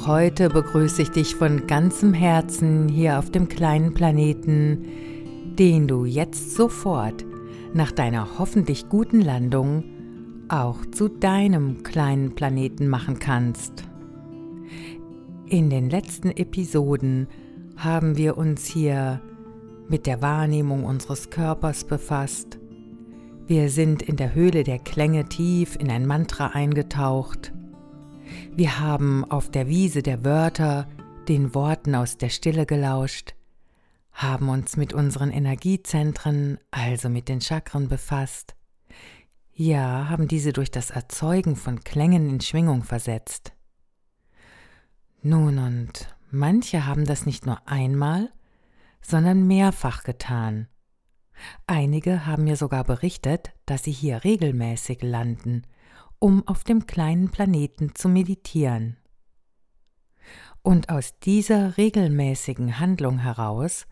Auch heute begrüße ich dich von ganzem Herzen hier auf dem kleinen Planeten, den du jetzt sofort nach deiner hoffentlich guten Landung auch zu deinem kleinen Planeten machen kannst. In den letzten Episoden haben wir uns hier mit der Wahrnehmung unseres Körpers befasst. Wir sind in der Höhle der Klänge tief in ein Mantra eingetaucht wir haben auf der Wiese der Wörter den Worten aus der Stille gelauscht, haben uns mit unseren Energiezentren, also mit den Chakren befasst. Ja, haben diese durch das Erzeugen von Klängen in Schwingung versetzt. Nun und manche haben das nicht nur einmal, sondern mehrfach getan. Einige haben mir sogar berichtet, dass sie hier regelmäßig landen um auf dem kleinen Planeten zu meditieren. Und aus dieser regelmäßigen Handlung heraus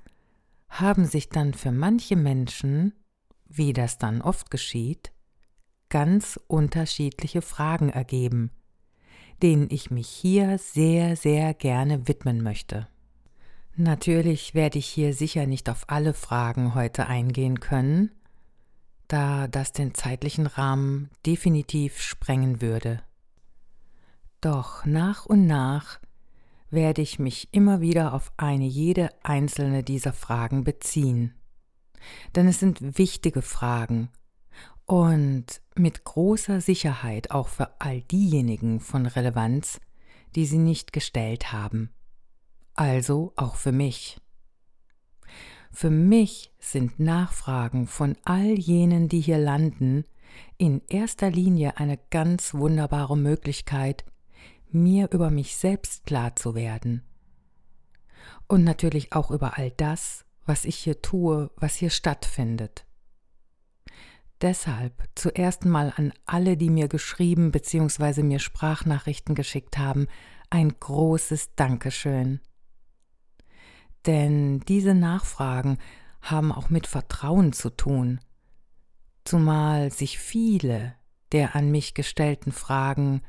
haben sich dann für manche Menschen, wie das dann oft geschieht, ganz unterschiedliche Fragen ergeben, denen ich mich hier sehr, sehr gerne widmen möchte. Natürlich werde ich hier sicher nicht auf alle Fragen heute eingehen können, da das den zeitlichen Rahmen definitiv sprengen würde. Doch nach und nach werde ich mich immer wieder auf eine jede einzelne dieser Fragen beziehen. Denn es sind wichtige Fragen und mit großer Sicherheit auch für all diejenigen von Relevanz, die sie nicht gestellt haben. Also auch für mich. Für mich sind Nachfragen von all jenen, die hier landen, in erster Linie eine ganz wunderbare Möglichkeit, mir über mich selbst klar zu werden. Und natürlich auch über all das, was ich hier tue, was hier stattfindet. Deshalb zuerst mal an alle, die mir geschrieben bzw. mir Sprachnachrichten geschickt haben, ein großes Dankeschön. Denn diese Nachfragen haben auch mit Vertrauen zu tun, zumal sich viele der an mich gestellten Fragen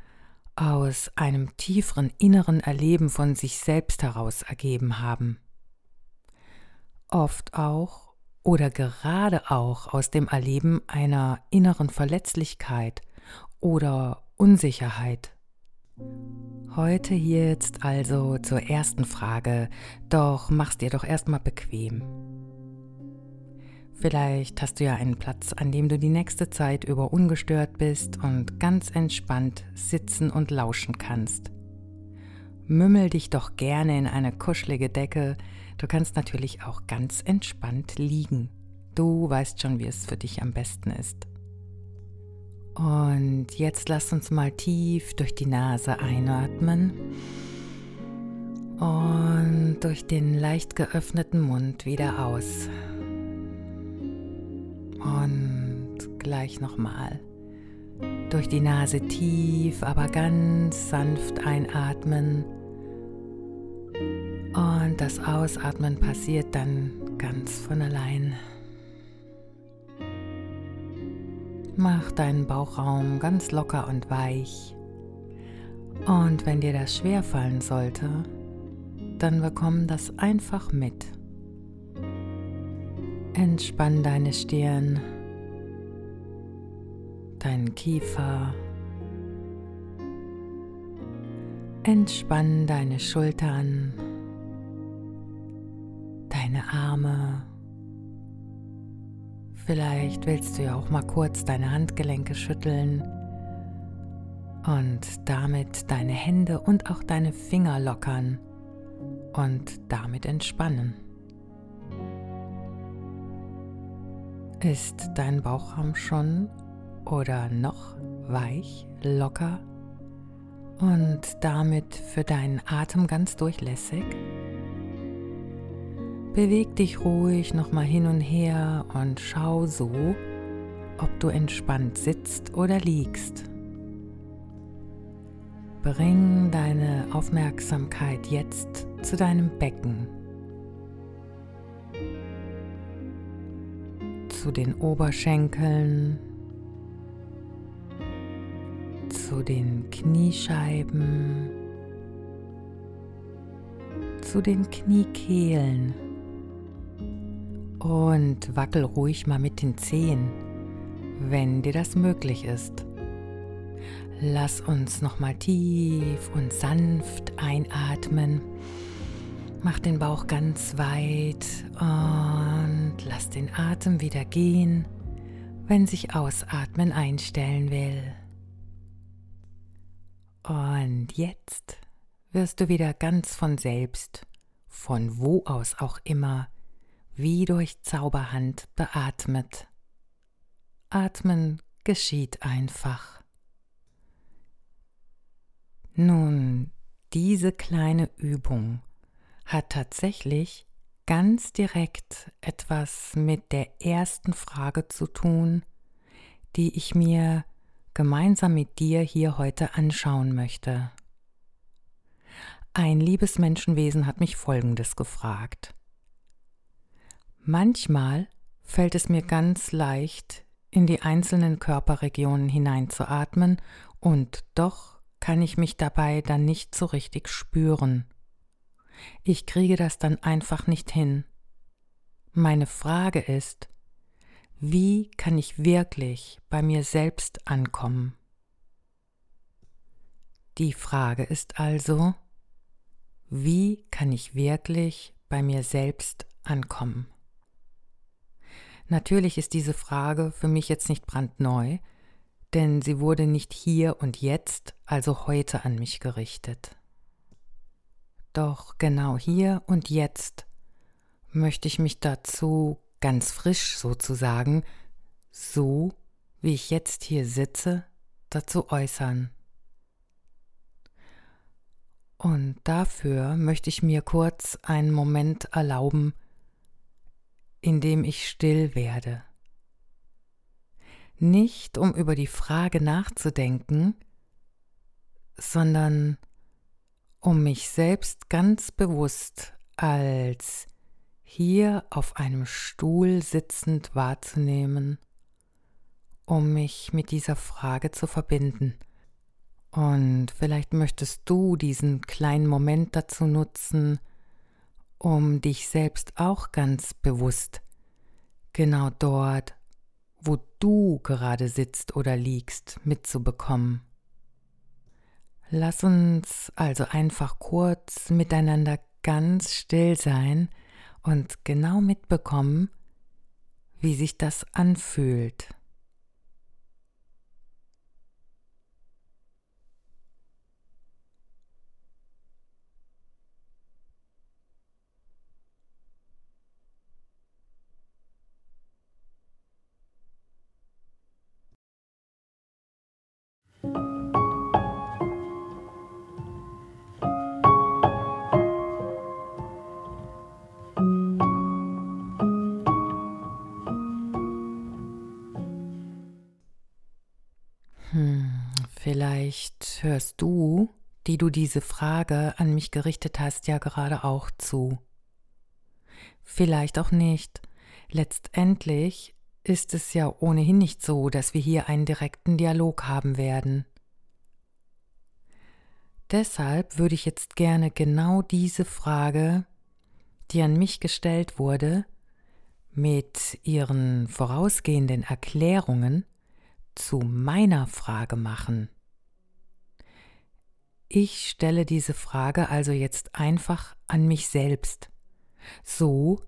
aus einem tieferen inneren Erleben von sich selbst heraus ergeben haben. Oft auch oder gerade auch aus dem Erleben einer inneren Verletzlichkeit oder Unsicherheit Heute hier jetzt also zur ersten Frage, doch mach's dir doch erstmal bequem. Vielleicht hast du ja einen Platz, an dem du die nächste Zeit über ungestört bist und ganz entspannt sitzen und lauschen kannst. Mümmel dich doch gerne in eine kuschelige Decke, du kannst natürlich auch ganz entspannt liegen. Du weißt schon, wie es für dich am besten ist. Und jetzt lass uns mal tief durch die Nase einatmen und durch den leicht geöffneten Mund wieder aus. Und gleich nochmal. Durch die Nase tief, aber ganz sanft einatmen. Und das Ausatmen passiert dann ganz von allein. Mach deinen Bauchraum ganz locker und weich. Und wenn dir das schwer fallen sollte, dann bekomm das einfach mit. Entspann deine Stirn, deinen Kiefer. Entspann deine Schultern, deine Arme. Vielleicht willst du ja auch mal kurz deine Handgelenke schütteln und damit deine Hände und auch deine Finger lockern und damit entspannen. Ist dein Bauchraum schon oder noch weich, locker und damit für deinen Atem ganz durchlässig? Beweg dich ruhig nochmal hin und her und schau so, ob du entspannt sitzt oder liegst. Bring deine Aufmerksamkeit jetzt zu deinem Becken, zu den Oberschenkeln, zu den Kniescheiben, zu den Kniekehlen. Und wackel ruhig mal mit den Zehen, wenn dir das möglich ist. Lass uns nochmal tief und sanft einatmen. Mach den Bauch ganz weit und lass den Atem wieder gehen, wenn sich Ausatmen einstellen will. Und jetzt wirst du wieder ganz von selbst, von wo aus auch immer, wie durch Zauberhand beatmet. Atmen geschieht einfach. Nun, diese kleine Übung hat tatsächlich ganz direkt etwas mit der ersten Frage zu tun, die ich mir gemeinsam mit dir hier heute anschauen möchte. Ein liebes Menschenwesen hat mich Folgendes gefragt. Manchmal fällt es mir ganz leicht, in die einzelnen Körperregionen hineinzuatmen, und doch kann ich mich dabei dann nicht so richtig spüren. Ich kriege das dann einfach nicht hin. Meine Frage ist, wie kann ich wirklich bei mir selbst ankommen? Die Frage ist also, wie kann ich wirklich bei mir selbst ankommen? Natürlich ist diese Frage für mich jetzt nicht brandneu, denn sie wurde nicht hier und jetzt, also heute an mich gerichtet. Doch genau hier und jetzt möchte ich mich dazu ganz frisch sozusagen, so wie ich jetzt hier sitze, dazu äußern. Und dafür möchte ich mir kurz einen Moment erlauben, in dem ich still werde nicht um über die Frage nachzudenken, sondern um mich selbst ganz bewusst als hier auf einem Stuhl sitzend wahrzunehmen, um mich mit dieser Frage zu verbinden. Und vielleicht möchtest du diesen kleinen Moment dazu nutzen, um dich selbst auch ganz bewusst genau dort wo du gerade sitzt oder liegst, mitzubekommen. Lass uns also einfach kurz miteinander ganz still sein und genau mitbekommen, wie sich das anfühlt. Hörst du, die du diese Frage an mich gerichtet hast, ja gerade auch zu. Vielleicht auch nicht. Letztendlich ist es ja ohnehin nicht so, dass wir hier einen direkten Dialog haben werden. Deshalb würde ich jetzt gerne genau diese Frage, die an mich gestellt wurde, mit ihren vorausgehenden Erklärungen zu meiner Frage machen. Ich stelle diese Frage also jetzt einfach an mich selbst, so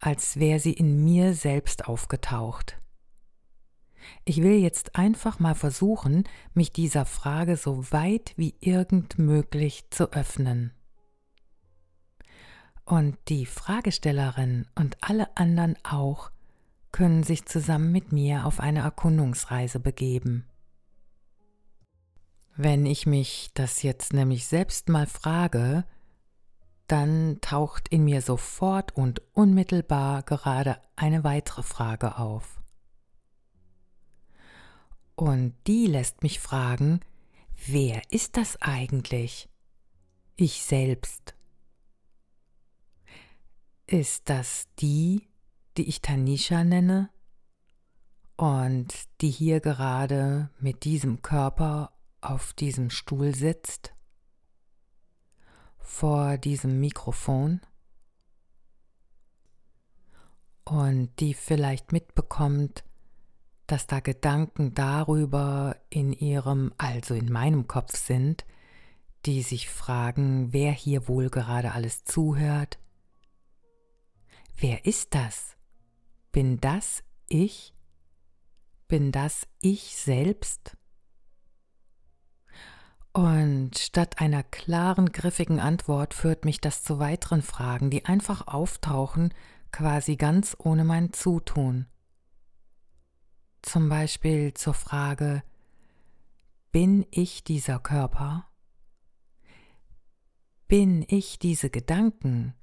als wäre sie in mir selbst aufgetaucht. Ich will jetzt einfach mal versuchen, mich dieser Frage so weit wie irgend möglich zu öffnen. Und die Fragestellerin und alle anderen auch können sich zusammen mit mir auf eine Erkundungsreise begeben. Wenn ich mich das jetzt nämlich selbst mal frage, dann taucht in mir sofort und unmittelbar gerade eine weitere Frage auf. Und die lässt mich fragen, wer ist das eigentlich? Ich selbst. Ist das die, die ich Tanisha nenne und die hier gerade mit diesem Körper auf diesem Stuhl sitzt? vor diesem Mikrofon und die vielleicht mitbekommt, dass da Gedanken darüber in ihrem, also in meinem Kopf sind, die sich fragen, wer hier wohl gerade alles zuhört. Wer ist das? Bin das ich? Bin das ich selbst? Und statt einer klaren, griffigen Antwort führt mich das zu weiteren Fragen, die einfach auftauchen, quasi ganz ohne mein Zutun. Zum Beispiel zur Frage, bin ich dieser Körper? Bin ich diese Gedanken,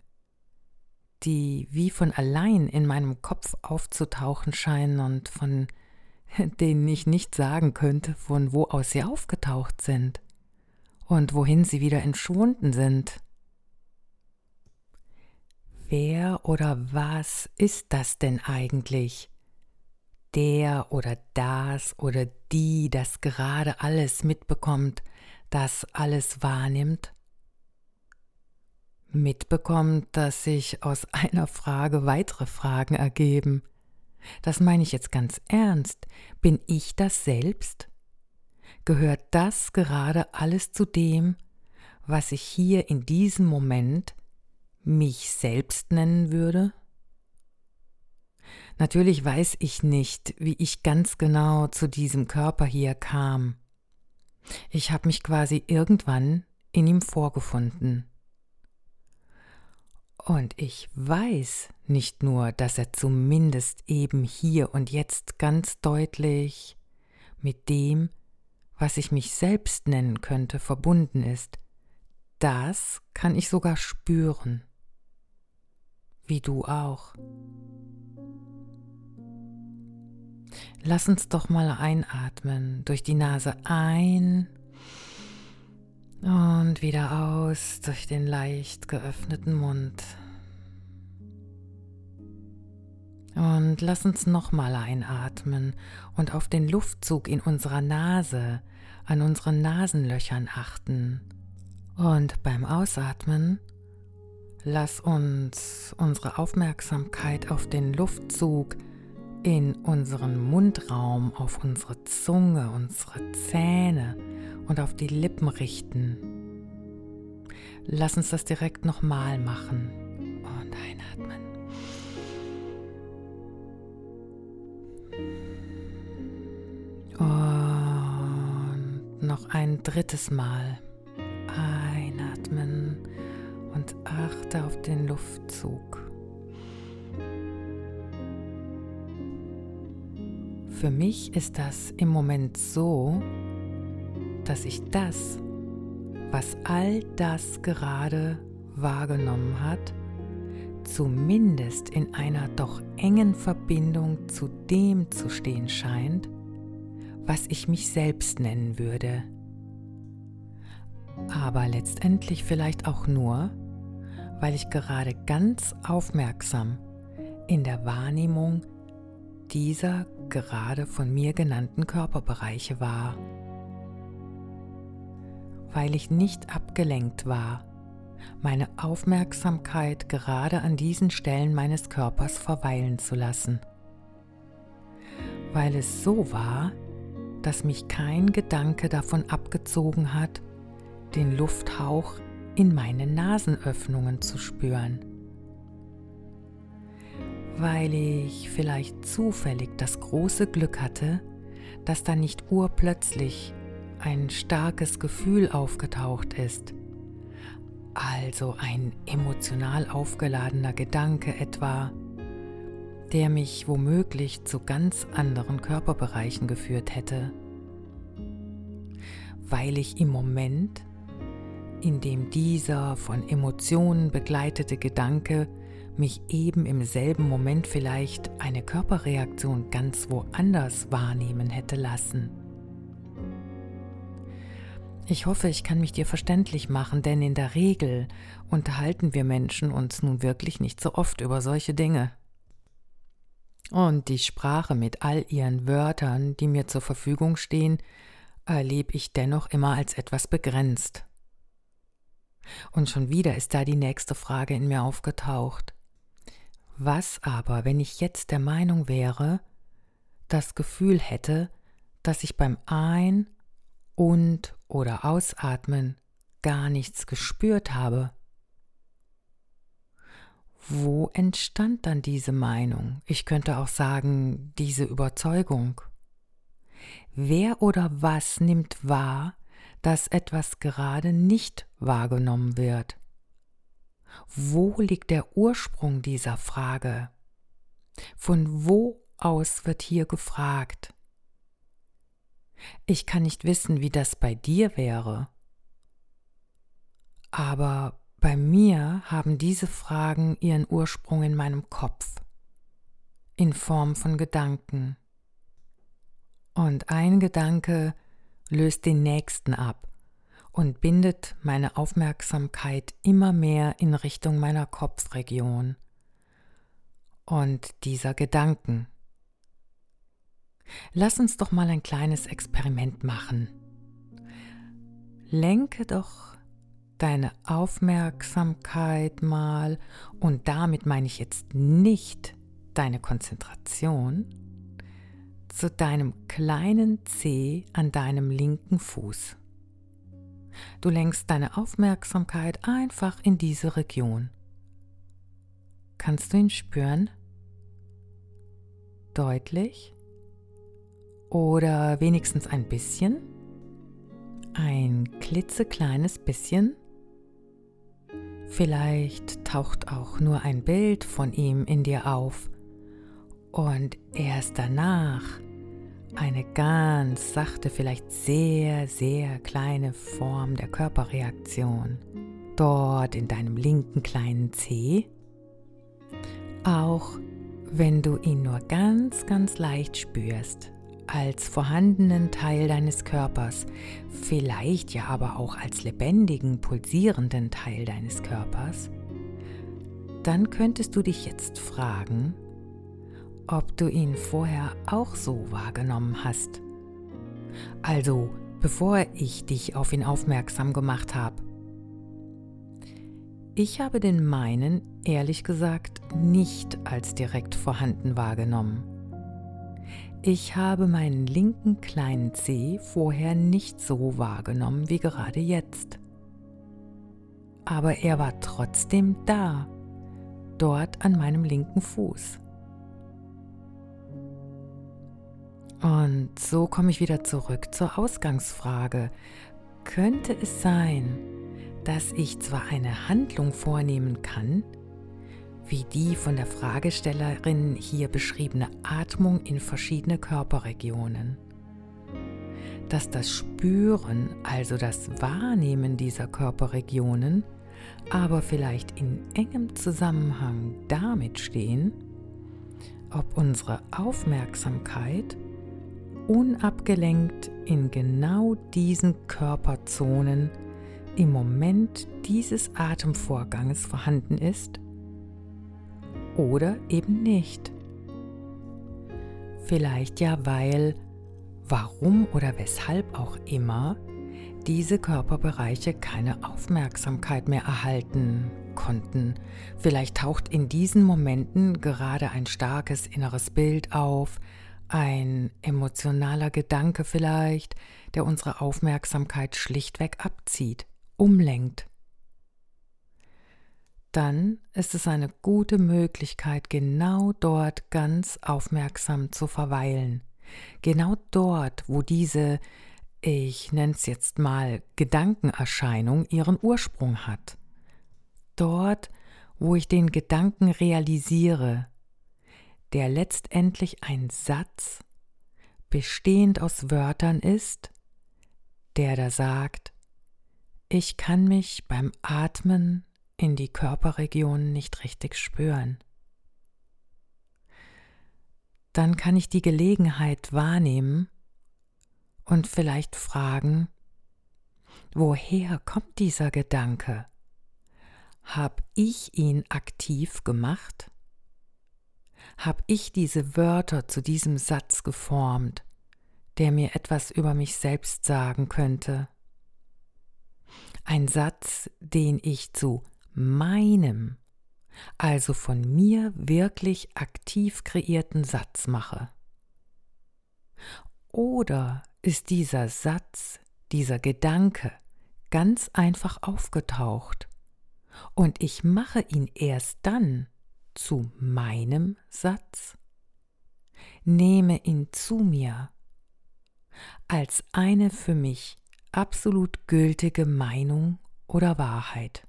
die wie von allein in meinem Kopf aufzutauchen scheinen und von denen ich nicht sagen könnte, von wo aus sie aufgetaucht sind und wohin sie wieder entschwunden sind? Wer oder was ist das denn eigentlich? Der oder das oder die, das gerade alles mitbekommt, das alles wahrnimmt? Mitbekommt, dass sich aus einer Frage weitere Fragen ergeben. Das meine ich jetzt ganz ernst. Bin ich das selbst? Gehört das gerade alles zu dem, was ich hier in diesem Moment mich selbst nennen würde? Natürlich weiß ich nicht, wie ich ganz genau zu diesem Körper hier kam. Ich habe mich quasi irgendwann in ihm vorgefunden. Und ich weiß nicht nur, dass er zumindest eben hier und jetzt ganz deutlich mit dem, was ich mich selbst nennen könnte, verbunden ist. Das kann ich sogar spüren wie du auch. Lass uns doch mal einatmen, durch die Nase ein und wieder aus durch den leicht geöffneten Mund. Und lass uns nochmal einatmen und auf den Luftzug in unserer Nase, an unseren Nasenlöchern achten. Und beim Ausatmen Lass uns unsere Aufmerksamkeit auf den Luftzug in unseren Mundraum, auf unsere Zunge, unsere Zähne und auf die Lippen richten. Lass uns das direkt nochmal machen und einatmen. Und noch ein drittes Mal einatmen und achte auf den Luftzug. Für mich ist das im Moment so, dass ich das, was all das gerade wahrgenommen hat, zumindest in einer doch engen Verbindung zu dem zu stehen scheint, was ich mich selbst nennen würde. Aber letztendlich vielleicht auch nur, weil ich gerade ganz aufmerksam in der Wahrnehmung dieser gerade von mir genannten Körperbereiche war, weil ich nicht abgelenkt war, meine Aufmerksamkeit gerade an diesen Stellen meines Körpers verweilen zu lassen, weil es so war, dass mich kein Gedanke davon abgezogen hat, den Lufthauch in meine Nasenöffnungen zu spüren. Weil ich vielleicht zufällig das große Glück hatte, dass da nicht urplötzlich ein starkes Gefühl aufgetaucht ist, also ein emotional aufgeladener Gedanke etwa, der mich womöglich zu ganz anderen Körperbereichen geführt hätte, weil ich im Moment in dem dieser von Emotionen begleitete Gedanke mich eben im selben Moment vielleicht eine Körperreaktion ganz woanders wahrnehmen hätte lassen. Ich hoffe, ich kann mich dir verständlich machen, denn in der Regel unterhalten wir Menschen uns nun wirklich nicht so oft über solche Dinge. Und die Sprache mit all ihren Wörtern, die mir zur Verfügung stehen, erlebe ich dennoch immer als etwas begrenzt. Und schon wieder ist da die nächste Frage in mir aufgetaucht. Was aber, wenn ich jetzt der Meinung wäre, das Gefühl hätte, dass ich beim Ein- und oder Ausatmen gar nichts gespürt habe? Wo entstand dann diese Meinung? Ich könnte auch sagen, diese Überzeugung. Wer oder was nimmt wahr, dass etwas gerade nicht wahrgenommen wird? Wo liegt der Ursprung dieser Frage? Von wo aus wird hier gefragt? Ich kann nicht wissen, wie das bei dir wäre. Aber bei mir haben diese Fragen ihren Ursprung in meinem Kopf, in Form von Gedanken. Und ein Gedanke löst den nächsten ab und bindet meine Aufmerksamkeit immer mehr in Richtung meiner Kopfregion und dieser Gedanken. Lass uns doch mal ein kleines Experiment machen. Lenke doch deine Aufmerksamkeit mal, und damit meine ich jetzt nicht deine Konzentration, zu deinem kleinen Zeh an deinem linken Fuß. Du lenkst deine Aufmerksamkeit einfach in diese Region. Kannst du ihn spüren? Deutlich? Oder wenigstens ein bisschen? Ein klitzekleines bisschen? Vielleicht taucht auch nur ein Bild von ihm in dir auf und erst danach eine ganz sachte, vielleicht sehr, sehr kleine Form der Körperreaktion. Dort in deinem linken kleinen Zeh. Auch wenn du ihn nur ganz, ganz leicht spürst, als vorhandenen Teil deines Körpers, vielleicht ja aber auch als lebendigen, pulsierenden Teil deines Körpers, dann könntest du dich jetzt fragen, ob du ihn vorher auch so wahrgenommen hast. Also, bevor ich dich auf ihn aufmerksam gemacht habe. Ich habe den meinen, ehrlich gesagt, nicht als direkt vorhanden wahrgenommen. Ich habe meinen linken kleinen Zeh vorher nicht so wahrgenommen wie gerade jetzt. Aber er war trotzdem da, dort an meinem linken Fuß. Und so komme ich wieder zurück zur Ausgangsfrage. Könnte es sein, dass ich zwar eine Handlung vornehmen kann, wie die von der Fragestellerin hier beschriebene Atmung in verschiedene Körperregionen. Dass das Spüren, also das Wahrnehmen dieser Körperregionen, aber vielleicht in engem Zusammenhang damit stehen, ob unsere Aufmerksamkeit unabgelenkt in genau diesen Körperzonen im Moment dieses Atemvorganges vorhanden ist oder eben nicht. Vielleicht ja, weil, warum oder weshalb auch immer, diese Körperbereiche keine Aufmerksamkeit mehr erhalten konnten. Vielleicht taucht in diesen Momenten gerade ein starkes inneres Bild auf, ein emotionaler Gedanke vielleicht, der unsere Aufmerksamkeit schlichtweg abzieht, umlenkt dann ist es eine gute Möglichkeit, genau dort ganz aufmerksam zu verweilen. Genau dort, wo diese, ich nenne es jetzt mal, Gedankenerscheinung ihren Ursprung hat. Dort, wo ich den Gedanken realisiere, der letztendlich ein Satz, bestehend aus Wörtern ist, der da sagt, ich kann mich beim Atmen in die Körperregionen nicht richtig spüren. Dann kann ich die Gelegenheit wahrnehmen und vielleicht fragen, woher kommt dieser Gedanke? Hab ich ihn aktiv gemacht? Hab ich diese Wörter zu diesem Satz geformt, der mir etwas über mich selbst sagen könnte? Ein Satz, den ich zu meinem, also von mir wirklich aktiv kreierten Satz mache. Oder ist dieser Satz, dieser Gedanke ganz einfach aufgetaucht und ich mache ihn erst dann zu meinem Satz? Nehme ihn zu mir als eine für mich absolut gültige Meinung oder Wahrheit.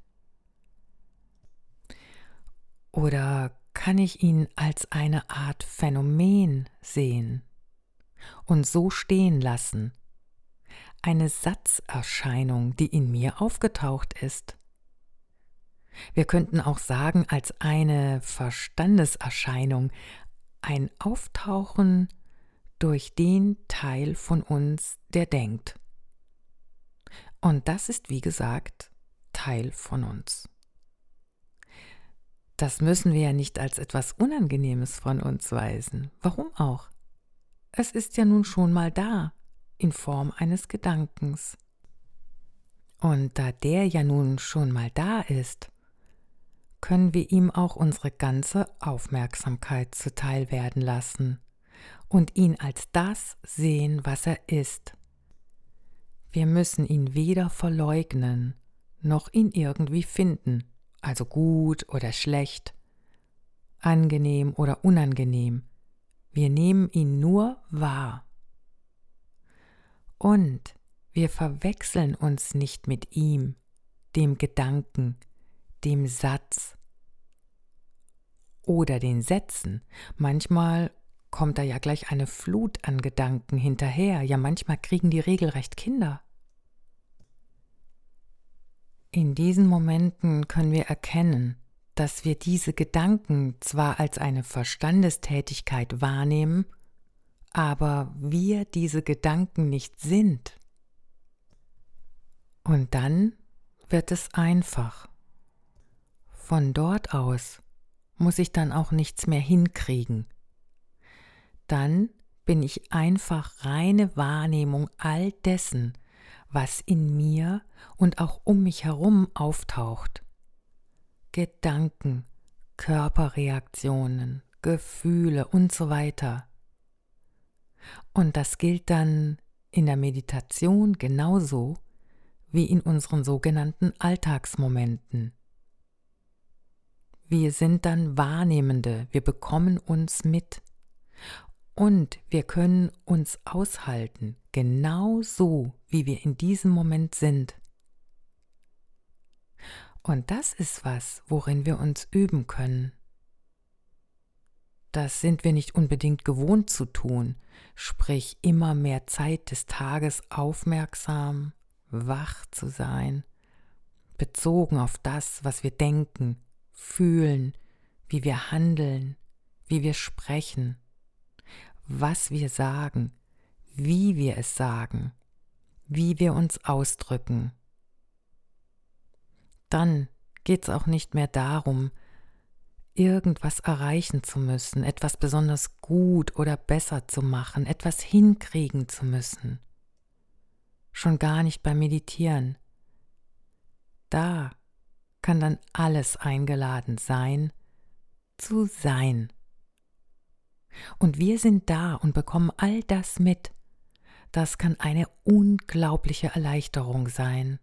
Oder kann ich ihn als eine Art Phänomen sehen und so stehen lassen, eine Satzerscheinung, die in mir aufgetaucht ist. Wir könnten auch sagen als eine Verstandeserscheinung, ein Auftauchen durch den Teil von uns, der denkt. Und das ist, wie gesagt, Teil von uns. Das müssen wir ja nicht als etwas Unangenehmes von uns weisen. Warum auch? Es ist ja nun schon mal da, in Form eines Gedankens. Und da der ja nun schon mal da ist, können wir ihm auch unsere ganze Aufmerksamkeit zuteil werden lassen und ihn als das sehen, was er ist. Wir müssen ihn weder verleugnen, noch ihn irgendwie finden, also gut oder schlecht, angenehm oder unangenehm. Wir nehmen ihn nur wahr. Und wir verwechseln uns nicht mit ihm, dem Gedanken, dem Satz oder den Sätzen. Manchmal kommt da ja gleich eine Flut an Gedanken hinterher, ja manchmal kriegen die regelrecht Kinder. In diesen Momenten können wir erkennen, dass wir diese Gedanken zwar als eine Verstandestätigkeit wahrnehmen, aber wir diese Gedanken nicht sind. Und dann wird es einfach. Von dort aus muss ich dann auch nichts mehr hinkriegen. Dann bin ich einfach reine Wahrnehmung all dessen, was in mir und auch um mich herum auftaucht. Gedanken, Körperreaktionen, Gefühle und so weiter. Und das gilt dann in der Meditation genauso wie in unseren sogenannten Alltagsmomenten. Wir sind dann Wahrnehmende, wir bekommen uns mit. Und wir können uns aushalten, genau so, wie wir in diesem Moment sind. Und das ist was, worin wir uns üben können. Das sind wir nicht unbedingt gewohnt zu tun, sprich immer mehr Zeit des Tages aufmerksam, wach zu sein, bezogen auf das, was wir denken, fühlen, wie wir handeln, wie wir sprechen, was wir sagen, wie wir es sagen, wie wir uns ausdrücken. Dann geht es auch nicht mehr darum, irgendwas erreichen zu müssen, etwas besonders gut oder besser zu machen, etwas hinkriegen zu müssen. Schon gar nicht beim Meditieren. Da kann dann alles eingeladen sein, zu sein. Und wir sind da und bekommen all das mit. Das kann eine unglaubliche Erleichterung sein.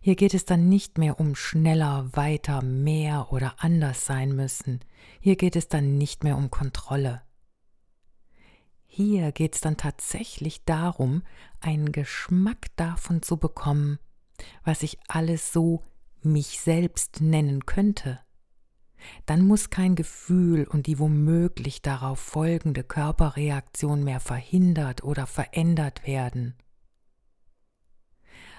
Hier geht es dann nicht mehr um schneller, weiter, mehr oder anders sein müssen. Hier geht es dann nicht mehr um Kontrolle. Hier geht es dann tatsächlich darum, einen Geschmack davon zu bekommen, was ich alles so mich selbst nennen könnte, dann muss kein Gefühl und die womöglich darauf folgende Körperreaktion mehr verhindert oder verändert werden.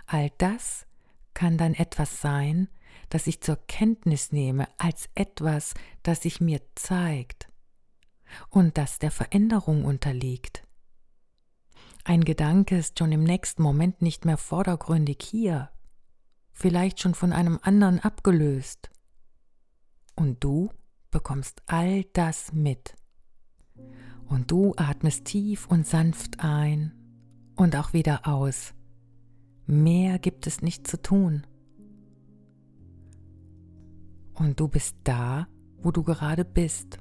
All das kann dann etwas sein, das ich zur Kenntnis nehme als etwas, das sich mir zeigt und das der Veränderung unterliegt. Ein Gedanke ist schon im nächsten Moment nicht mehr vordergründig hier, vielleicht schon von einem anderen abgelöst. Und du bekommst all das mit. Und du atmest tief und sanft ein und auch wieder aus, Mehr gibt es nicht zu tun. Und du bist da, wo du gerade bist.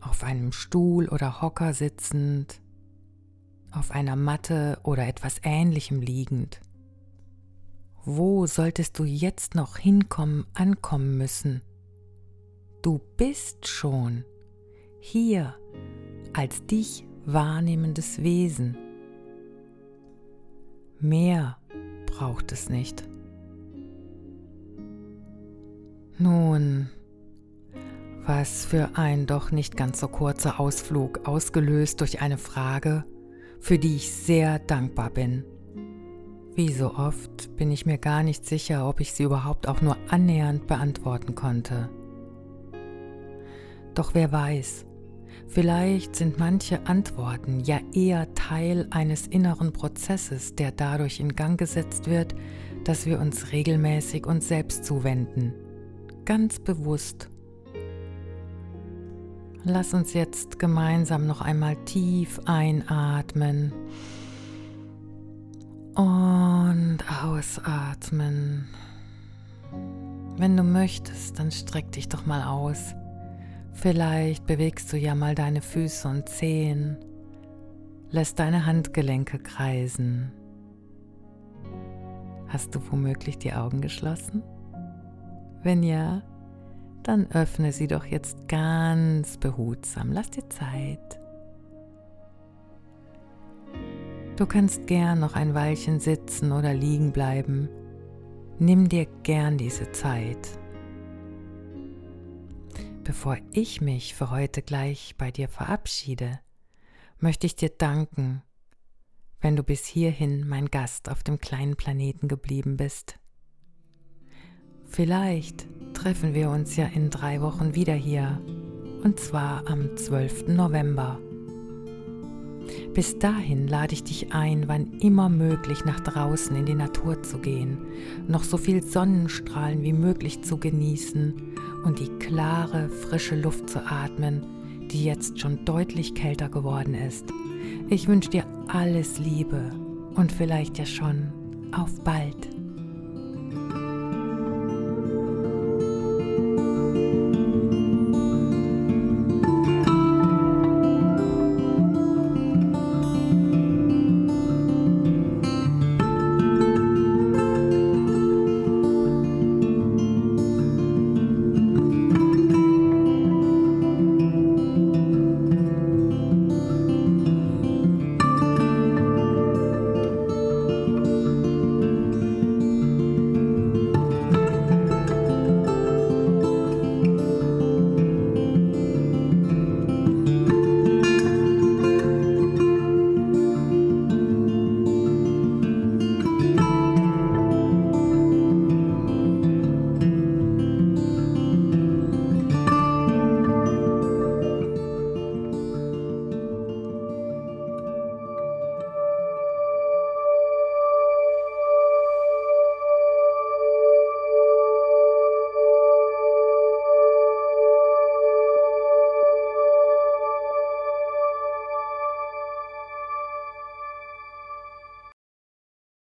Auf einem Stuhl oder Hocker sitzend, auf einer Matte oder etwas Ähnlichem liegend. Wo solltest du jetzt noch hinkommen, ankommen müssen? Du bist schon hier als dich wahrnehmendes Wesen. Mehr braucht es nicht. Nun, was für ein doch nicht ganz so kurzer Ausflug, ausgelöst durch eine Frage, für die ich sehr dankbar bin. Wie so oft bin ich mir gar nicht sicher, ob ich sie überhaupt auch nur annähernd beantworten konnte. Doch wer weiß, vielleicht sind manche Antworten ja eher Teil eines inneren Prozesses, der dadurch in Gang gesetzt wird, dass wir uns regelmäßig uns selbst zuwenden, ganz bewusst. Lass uns jetzt gemeinsam noch einmal tief einatmen und ausatmen. Wenn du möchtest, dann streck dich doch mal aus. Vielleicht bewegst du ja mal deine Füße und Zehen, lässt deine Handgelenke kreisen. Hast du womöglich die Augen geschlossen? Wenn ja, dann öffne sie doch jetzt ganz behutsam. Lass dir Zeit. Du kannst gern noch ein Weilchen sitzen oder liegen bleiben. Nimm dir gern diese Zeit. Bevor ich mich für heute gleich bei dir verabschiede, möchte ich dir danken, wenn du bis hierhin mein Gast auf dem kleinen Planeten geblieben bist. Vielleicht treffen wir uns ja in drei Wochen wieder hier, und zwar am 12. November. Bis dahin lade ich dich ein, wann immer möglich nach draußen in die Natur zu gehen, noch so viel Sonnenstrahlen wie möglich zu genießen und die klare, frische Luft zu atmen, die jetzt schon deutlich kälter geworden ist. Ich wünsche dir alles Liebe und vielleicht ja schon auf bald.